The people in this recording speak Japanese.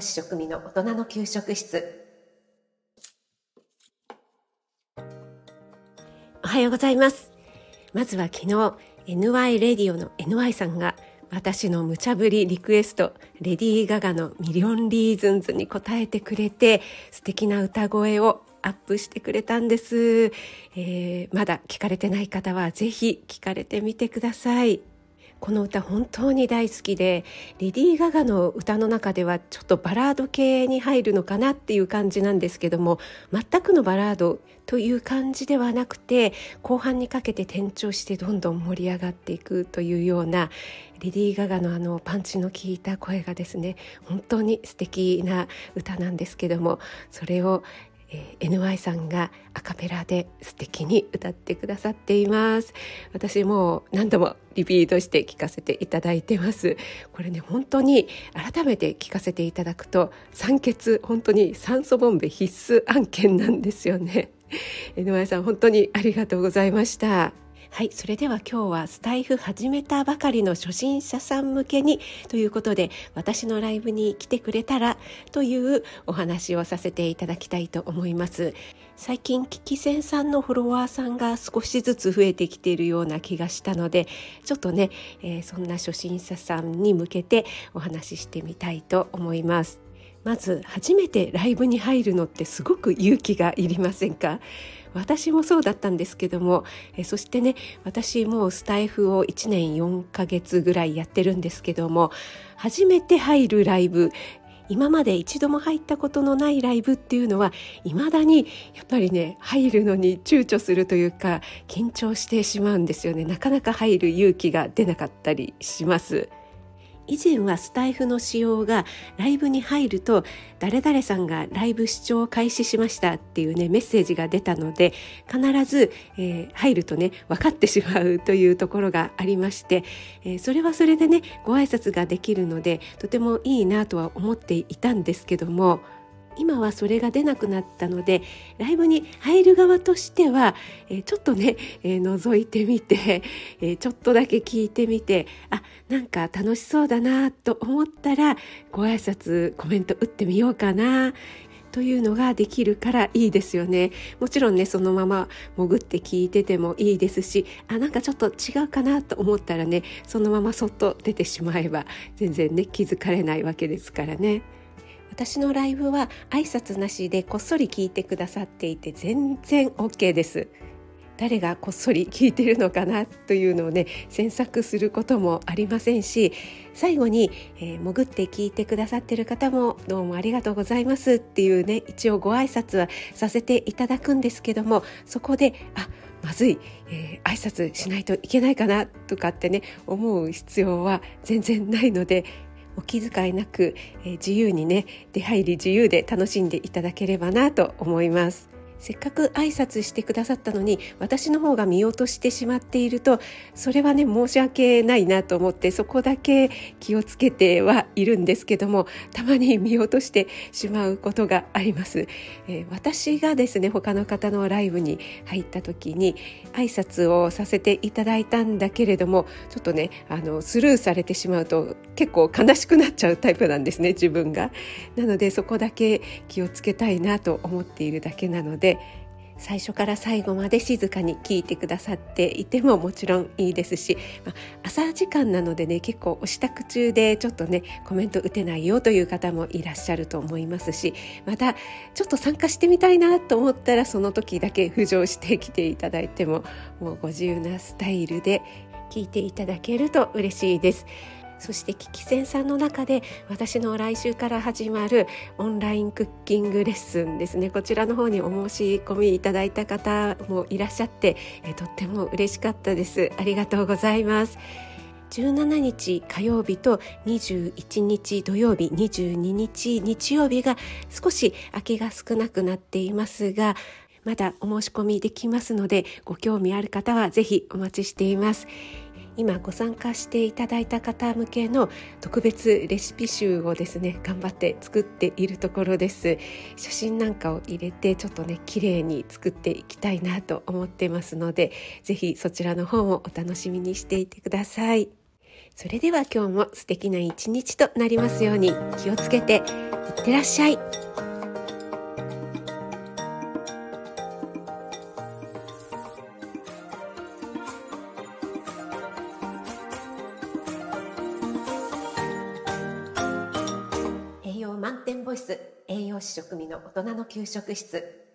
ス栄養士食味の大人の給食室。おはようございます。まずは昨日 NY レディオの NY さんが私の無茶ぶりリクエストレディー・ガガの Million Reasons に応えてくれて素敵な歌声をアップしてくれたんです、えー、まだ聞かれてない方はぜひ聞かれてみてください。この歌本当に大好きでレディー・ガガの歌の中ではちょっとバラード系に入るのかなっていう感じなんですけども全くのバラードという感じではなくて後半にかけて転調してどんどん盛り上がっていくというようなレディー・ガガのあのパンチの効いた声がですね本当に素敵な歌なんですけどもそれをえー、NY さんがアカペラで素敵に歌ってくださっています。私も何度もリピートして聞かせていただいてます。これね本当に改めて聞かせていただくと酸欠本当に酸素ボンベ必須案件なんですよね。NY さん本当にありがとうございました。はいそれでは今日はスタイフ始めたばかりの初心者さん向けにということで私のライブに来てくれたらというお話をさせていただきたいと思います。最近キキセンさんのフォロワーさんが少しずつ増えてきているような気がしたのでちょっとね、えー、そんな初心者さんに向けてお話ししてみたいと思います。まず初めてライブに入るのってすごく勇気がいりませんか？私もそうだったんですけどもえそしてね私もうスタイフを1年4ヶ月ぐらいやってるんですけども初めて入るライブ今まで一度も入ったことのないライブっていうのは未だにやっぱりね入るのに躊躇するというか緊張してしまうんですよね。なかなか入る勇気が出なかったりします。以前はスタイフの仕様がライブに入ると誰々さんがライブ視聴を開始しましたっていうねメッセージが出たので必ず、えー、入るとね分かってしまうというところがありまして、えー、それはそれでねご挨拶ができるのでとてもいいなとは思っていたんですけども今はそれが出なくなったのでライブに入る側としては、えー、ちょっとね、えー、覗いてみて、えー、ちょっとだけ聞いてみてあなんか楽しそうだなと思ったらご挨拶コメント打ってみようかなというのができるからいいですよねもちろんねそのまま潜って聞いててもいいですしあなんかちょっと違うかなと思ったらねそのままそっと出てしまえば全然ね気づかれないわけですからね。私のライブは挨拶なしでこっそり聞いてくださっていて全然 OK です。誰がこっそり聞いてるのかなというのをね詮索することもありませんし最後に、えー、潜って聞いてくださってる方もどうもありがとうございますっていうね一応ご挨拶はさせていただくんですけどもそこであまずい、えー、挨拶しないといけないかなとかってね思う必要は全然ないのでお気遣いなく、えー、自由にね出入り自由で楽しんでいただければなと思います。せっかく挨拶してくださったのに私の方が見落としてしまっているとそれはね申し訳ないなと思ってそこだけ気をつけてはいるんですけどもたまに見落としてしまうことがあります、えー、私がですね他の方のライブに入った時に挨拶をさせていただいたんだけれどもちょっとねあのスルーされてしまうと結構悲しくなっちゃうタイプなんですね自分が。なのでそこだけ気をつけたいなと思っているだけなのでで最初から最後まで静かに聞いてくださっていてももちろんいいですし、まあ、朝時間なのでね結構お支度中でちょっとねコメント打てないよという方もいらっしゃると思いますしまたちょっと参加してみたいなと思ったらその時だけ浮上してきていただいてももうご自由なスタイルで聞いていただけると嬉しいです。そしてキキセンさんの中で私の来週から始まるオンラインクッキングレッスンですね。こちらの方にお申し込みいただいた方もいらっしゃってとっても嬉しかったです。ありがとうございます。17日火曜日と21日土曜日22日日曜日が少し空きが少なくなっていますがまだお申し込みできますのでご興味ある方はぜひお待ちしています。今ご参加していただいた方向けの特別レシピ集をですね頑張って作っているところです写真なんかを入れてちょっとね綺麗に作っていきたいなと思ってますので是非そちらの方もお楽しみにしていてくださいそれでは今日も素敵な一日となりますように気をつけていってらっしゃい。室栄養士食味の大人の給食室。